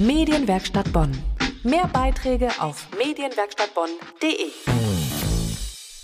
Medienwerkstatt Bonn. Mehr Beiträge auf medienwerkstattbonn.de.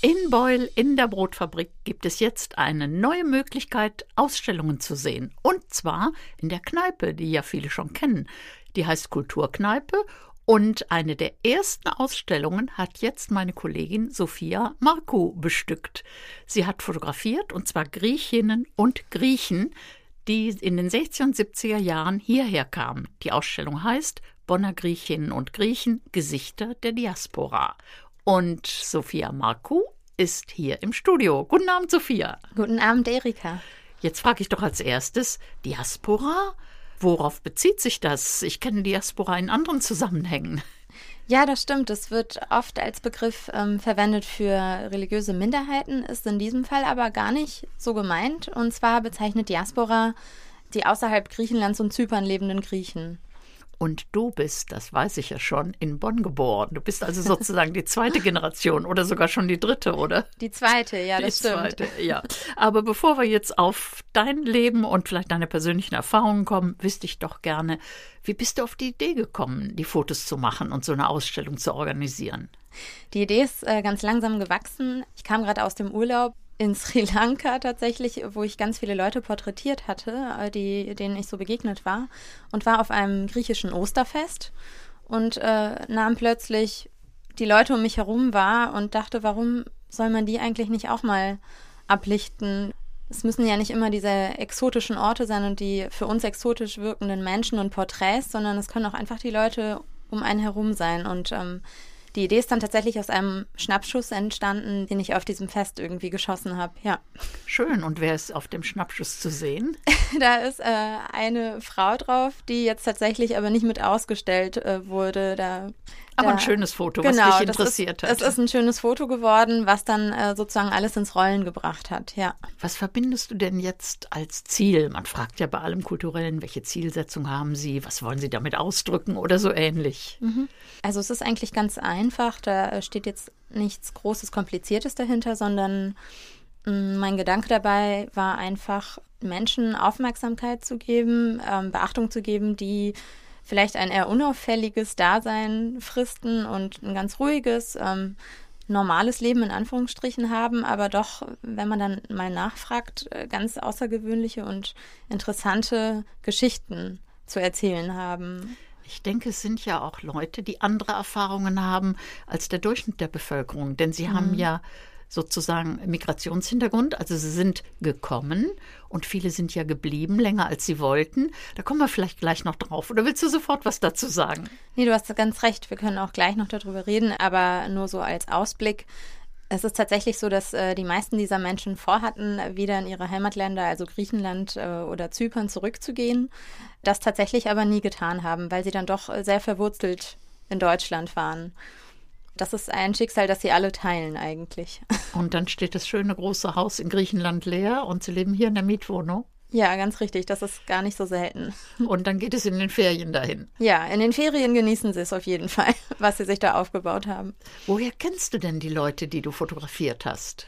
In Beul in der Brotfabrik gibt es jetzt eine neue Möglichkeit, Ausstellungen zu sehen. Und zwar in der Kneipe, die ja viele schon kennen. Die heißt Kulturkneipe und eine der ersten Ausstellungen hat jetzt meine Kollegin Sophia Marku bestückt. Sie hat fotografiert, und zwar Griechinnen und Griechen, die in den 60er und 70er Jahren hierher kamen. Die Ausstellung heißt Bonner Griechinnen und Griechen Gesichter der Diaspora. Und Sophia Marku ist hier im Studio. Guten Abend, Sophia. Guten Abend, Erika. Jetzt frage ich doch als erstes, Diaspora? Worauf bezieht sich das? Ich kenne Diaspora in anderen Zusammenhängen. Ja, das stimmt. Es wird oft als Begriff ähm, verwendet für religiöse Minderheiten, ist in diesem Fall aber gar nicht so gemeint. Und zwar bezeichnet Diaspora die außerhalb Griechenlands und Zypern lebenden Griechen. Und du bist, das weiß ich ja schon, in Bonn geboren. Du bist also sozusagen die zweite Generation oder sogar schon die dritte, oder? Die zweite, ja, die das stimmt. Zweite, ja. Aber bevor wir jetzt auf dein Leben und vielleicht deine persönlichen Erfahrungen kommen, wüsste ich doch gerne, wie bist du auf die Idee gekommen, die Fotos zu machen und so eine Ausstellung zu organisieren? Die Idee ist äh, ganz langsam gewachsen. Ich kam gerade aus dem Urlaub in Sri Lanka tatsächlich, wo ich ganz viele Leute porträtiert hatte, äh, die, denen ich so begegnet war, und war auf einem griechischen Osterfest und äh, nahm plötzlich die Leute um mich herum wahr und dachte, warum soll man die eigentlich nicht auch mal ablichten? Es müssen ja nicht immer diese exotischen Orte sein und die für uns exotisch wirkenden Menschen und Porträts, sondern es können auch einfach die Leute um einen herum sein. Und ähm, die Idee ist dann tatsächlich aus einem Schnappschuss entstanden, den ich auf diesem Fest irgendwie geschossen habe. Ja. Schön. Und wer ist auf dem Schnappschuss zu sehen? da ist äh, eine Frau drauf, die jetzt tatsächlich aber nicht mit ausgestellt äh, wurde. Da, aber da, ein schönes Foto, genau, was dich interessiert ist, hat. Es ist ein schönes Foto geworden, was dann äh, sozusagen alles ins Rollen gebracht hat. Ja. Was verbindest du denn jetzt als Ziel? Man fragt ja bei allem Kulturellen, welche Zielsetzung haben Sie? Was wollen Sie damit ausdrücken oder so ähnlich? Mhm. Also es ist eigentlich ganz einfach. Da steht jetzt nichts Großes, Kompliziertes dahinter, sondern mm, mein Gedanke dabei war einfach, Menschen Aufmerksamkeit zu geben, ähm, Beachtung zu geben, die vielleicht ein eher unauffälliges Dasein fristen und ein ganz ruhiges, ähm, normales Leben in Anführungsstrichen haben, aber doch, wenn man dann mal nachfragt, äh, ganz außergewöhnliche und interessante Geschichten zu erzählen haben. Ich denke, es sind ja auch Leute, die andere Erfahrungen haben als der Durchschnitt der Bevölkerung, denn sie mhm. haben ja sozusagen Migrationshintergrund, also sie sind gekommen und viele sind ja geblieben, länger als sie wollten. Da kommen wir vielleicht gleich noch drauf. Oder willst du sofort was dazu sagen? Nee, du hast ganz recht, wir können auch gleich noch darüber reden, aber nur so als Ausblick. Es ist tatsächlich so, dass äh, die meisten dieser Menschen vorhatten, wieder in ihre Heimatländer, also Griechenland äh, oder Zypern, zurückzugehen, das tatsächlich aber nie getan haben, weil sie dann doch sehr verwurzelt in Deutschland waren. Das ist ein Schicksal, das sie alle teilen eigentlich. Und dann steht das schöne große Haus in Griechenland leer und sie leben hier in der Mietwohnung. Ja, ganz richtig. Das ist gar nicht so selten. Und dann geht es in den Ferien dahin. Ja, in den Ferien genießen sie es auf jeden Fall, was sie sich da aufgebaut haben. Woher kennst du denn die Leute, die du fotografiert hast?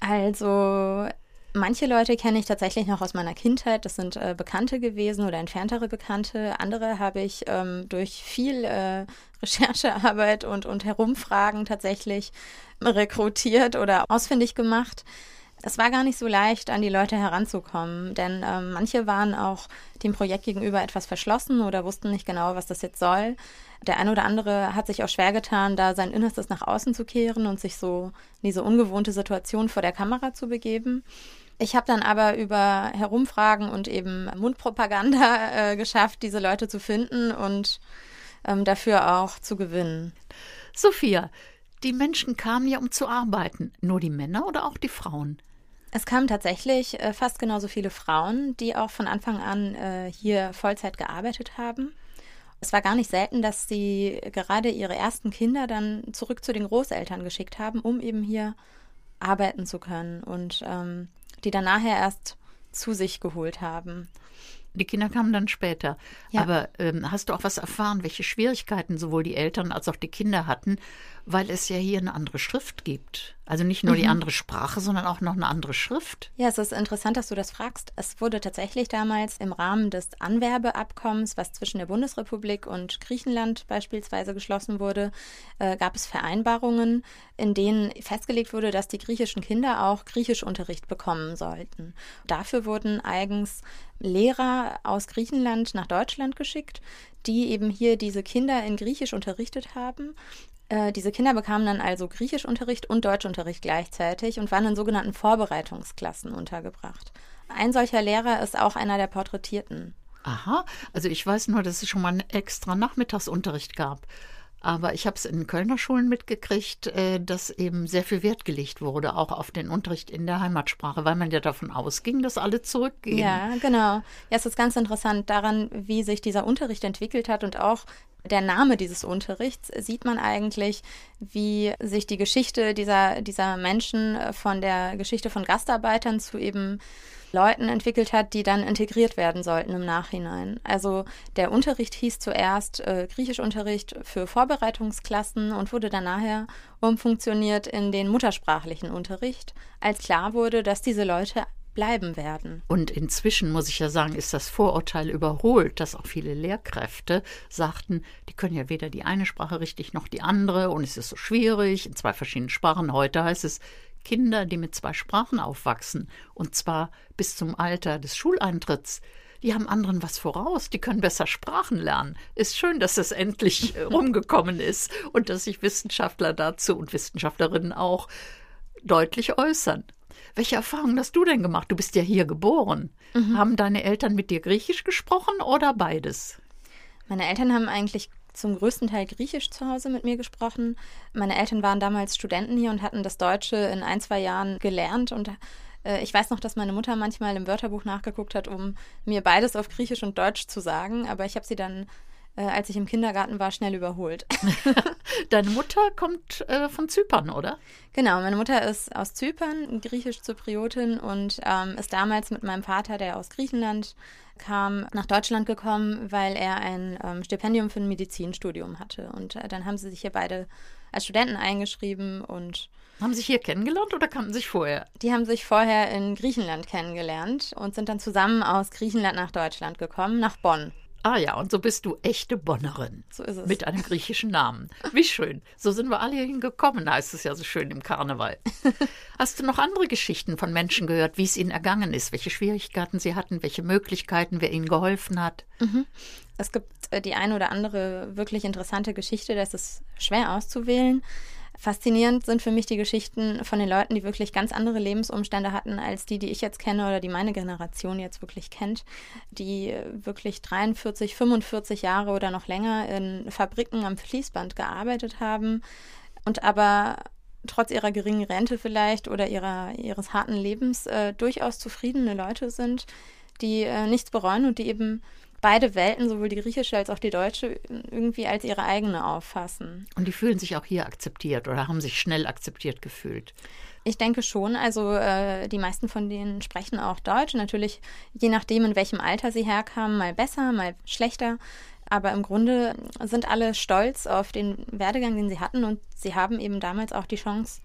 Also, manche Leute kenne ich tatsächlich noch aus meiner Kindheit. Das sind äh, Bekannte gewesen oder entferntere Bekannte. Andere habe ich ähm, durch viel äh, Recherchearbeit und, und Herumfragen tatsächlich rekrutiert oder ausfindig gemacht. Es war gar nicht so leicht, an die Leute heranzukommen, denn ähm, manche waren auch dem Projekt gegenüber etwas verschlossen oder wussten nicht genau, was das jetzt soll. Der eine oder andere hat sich auch schwer getan, da sein Innerstes nach außen zu kehren und sich so in diese ungewohnte Situation vor der Kamera zu begeben. Ich habe dann aber über Herumfragen und eben Mundpropaganda äh, geschafft, diese Leute zu finden und ähm, dafür auch zu gewinnen. Sophia, die Menschen kamen ja, um zu arbeiten. Nur die Männer oder auch die Frauen? Es kamen tatsächlich äh, fast genauso viele Frauen, die auch von Anfang an äh, hier Vollzeit gearbeitet haben. Es war gar nicht selten, dass sie gerade ihre ersten Kinder dann zurück zu den Großeltern geschickt haben, um eben hier arbeiten zu können und ähm, die dann nachher erst zu sich geholt haben. Die Kinder kamen dann später. Ja. Aber ähm, hast du auch was erfahren, welche Schwierigkeiten sowohl die Eltern als auch die Kinder hatten, weil es ja hier eine andere Schrift gibt? Also nicht nur mhm. die andere Sprache, sondern auch noch eine andere Schrift. Ja, es ist interessant, dass du das fragst. Es wurde tatsächlich damals im Rahmen des Anwerbeabkommens, was zwischen der Bundesrepublik und Griechenland beispielsweise geschlossen wurde, äh, gab es Vereinbarungen, in denen festgelegt wurde, dass die griechischen Kinder auch Griechischunterricht bekommen sollten. Dafür wurden eigens Lehrer aus Griechenland nach Deutschland geschickt, die eben hier diese Kinder in Griechisch unterrichtet haben äh, diese Kinder bekamen dann also Griechischunterricht und Deutschunterricht gleichzeitig und waren in sogenannten Vorbereitungsklassen untergebracht. Ein solcher Lehrer ist auch einer der Porträtierten. Aha, also ich weiß nur, dass es schon mal einen extra Nachmittagsunterricht gab. Aber ich habe es in Kölner Schulen mitgekriegt, äh, dass eben sehr viel Wert gelegt wurde, auch auf den Unterricht in der Heimatsprache, weil man ja davon ausging, dass alle zurückgehen. Ja, genau. Ja, es ist ganz interessant daran, wie sich dieser Unterricht entwickelt hat und auch der Name dieses Unterrichts sieht man eigentlich, wie sich die Geschichte dieser, dieser Menschen von der Geschichte von Gastarbeitern zu eben Leuten entwickelt hat, die dann integriert werden sollten im Nachhinein. Also der Unterricht hieß zuerst äh, Griechischunterricht für Vorbereitungsklassen und wurde dann nachher umfunktioniert in den muttersprachlichen Unterricht, als klar wurde, dass diese Leute bleiben werden. Und inzwischen muss ich ja sagen, ist das Vorurteil überholt, dass auch viele Lehrkräfte sagten, die können ja weder die eine Sprache richtig noch die andere und es ist so schwierig in zwei verschiedenen Sprachen. Heute heißt es, Kinder, die mit zwei Sprachen aufwachsen, und zwar bis zum Alter des Schuleintritts, die haben anderen was voraus, die können besser Sprachen lernen. Ist schön, dass das endlich äh, rumgekommen ist und dass sich Wissenschaftler dazu und Wissenschaftlerinnen auch deutlich äußern. Welche Erfahrungen hast du denn gemacht? Du bist ja hier geboren. Mhm. Haben deine Eltern mit dir Griechisch gesprochen oder beides? Meine Eltern haben eigentlich zum größten Teil Griechisch zu Hause mit mir gesprochen. Meine Eltern waren damals Studenten hier und hatten das Deutsche in ein, zwei Jahren gelernt und äh, ich weiß noch, dass meine Mutter manchmal im Wörterbuch nachgeguckt hat, um mir beides auf Griechisch und Deutsch zu sagen, aber ich habe sie dann äh, als ich im Kindergarten war, schnell überholt. Deine Mutter kommt äh, von Zypern, oder? Genau, meine Mutter ist aus Zypern, griechisch-zypriotin und ähm, ist damals mit meinem Vater, der aus Griechenland kam, nach Deutschland gekommen, weil er ein ähm, Stipendium für ein Medizinstudium hatte. Und äh, dann haben sie sich hier beide als Studenten eingeschrieben und haben sich hier kennengelernt oder kannten sich vorher? Die haben sich vorher in Griechenland kennengelernt und sind dann zusammen aus Griechenland nach Deutschland gekommen, nach Bonn. Ah ja, und so bist du echte Bonnerin. So ist es. Mit einem griechischen Namen. Wie schön. So sind wir alle hierhin gekommen, heißt es ja so schön im Karneval. Hast du noch andere Geschichten von Menschen gehört, wie es ihnen ergangen ist, welche Schwierigkeiten sie hatten, welche Möglichkeiten, wer ihnen geholfen hat? Mhm. Es gibt äh, die eine oder andere wirklich interessante Geschichte, das ist schwer auszuwählen. Faszinierend sind für mich die Geschichten von den Leuten, die wirklich ganz andere Lebensumstände hatten als die, die ich jetzt kenne oder die meine Generation jetzt wirklich kennt, die wirklich 43, 45 Jahre oder noch länger in Fabriken am Fließband gearbeitet haben und aber trotz ihrer geringen Rente vielleicht oder ihrer, ihres harten Lebens äh, durchaus zufriedene Leute sind, die äh, nichts bereuen und die eben beide Welten, sowohl die griechische als auch die deutsche, irgendwie als ihre eigene auffassen. Und die fühlen sich auch hier akzeptiert oder haben sich schnell akzeptiert gefühlt? Ich denke schon. Also äh, die meisten von denen sprechen auch Deutsch. Natürlich, je nachdem, in welchem Alter sie herkamen, mal besser, mal schlechter. Aber im Grunde sind alle stolz auf den Werdegang, den sie hatten. Und sie haben eben damals auch die Chance,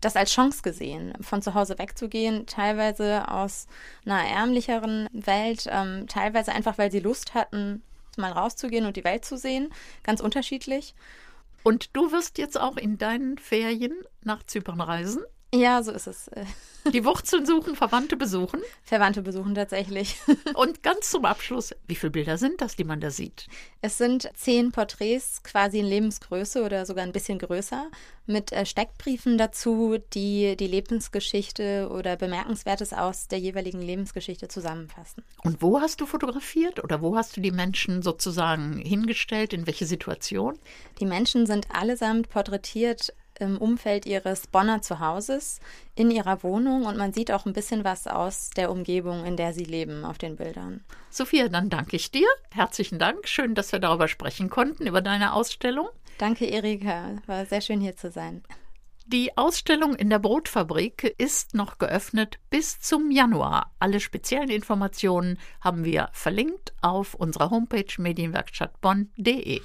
das als Chance gesehen, von zu Hause wegzugehen, teilweise aus einer ärmlicheren Welt, ähm, teilweise einfach, weil sie Lust hatten, mal rauszugehen und die Welt zu sehen, ganz unterschiedlich. Und du wirst jetzt auch in deinen Ferien nach Zypern reisen? Ja, so ist es. Die Wurzeln suchen, Verwandte besuchen. Verwandte besuchen tatsächlich. Und ganz zum Abschluss, wie viele Bilder sind das, die man da sieht? Es sind zehn Porträts, quasi in Lebensgröße oder sogar ein bisschen größer, mit äh, Steckbriefen dazu, die die Lebensgeschichte oder Bemerkenswertes aus der jeweiligen Lebensgeschichte zusammenfassen. Und wo hast du fotografiert oder wo hast du die Menschen sozusagen hingestellt? In welche Situation? Die Menschen sind allesamt porträtiert im Umfeld ihres Bonner Zuhauses, in ihrer Wohnung und man sieht auch ein bisschen was aus der Umgebung, in der sie leben auf den Bildern. Sophia, dann danke ich dir. Herzlichen Dank. Schön, dass wir darüber sprechen konnten, über deine Ausstellung. Danke, Erika. War sehr schön hier zu sein. Die Ausstellung in der Brotfabrik ist noch geöffnet bis zum Januar. Alle speziellen Informationen haben wir verlinkt auf unserer Homepage medienwerkstattbonn.de.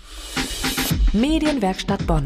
Medienwerkstatt Bonn.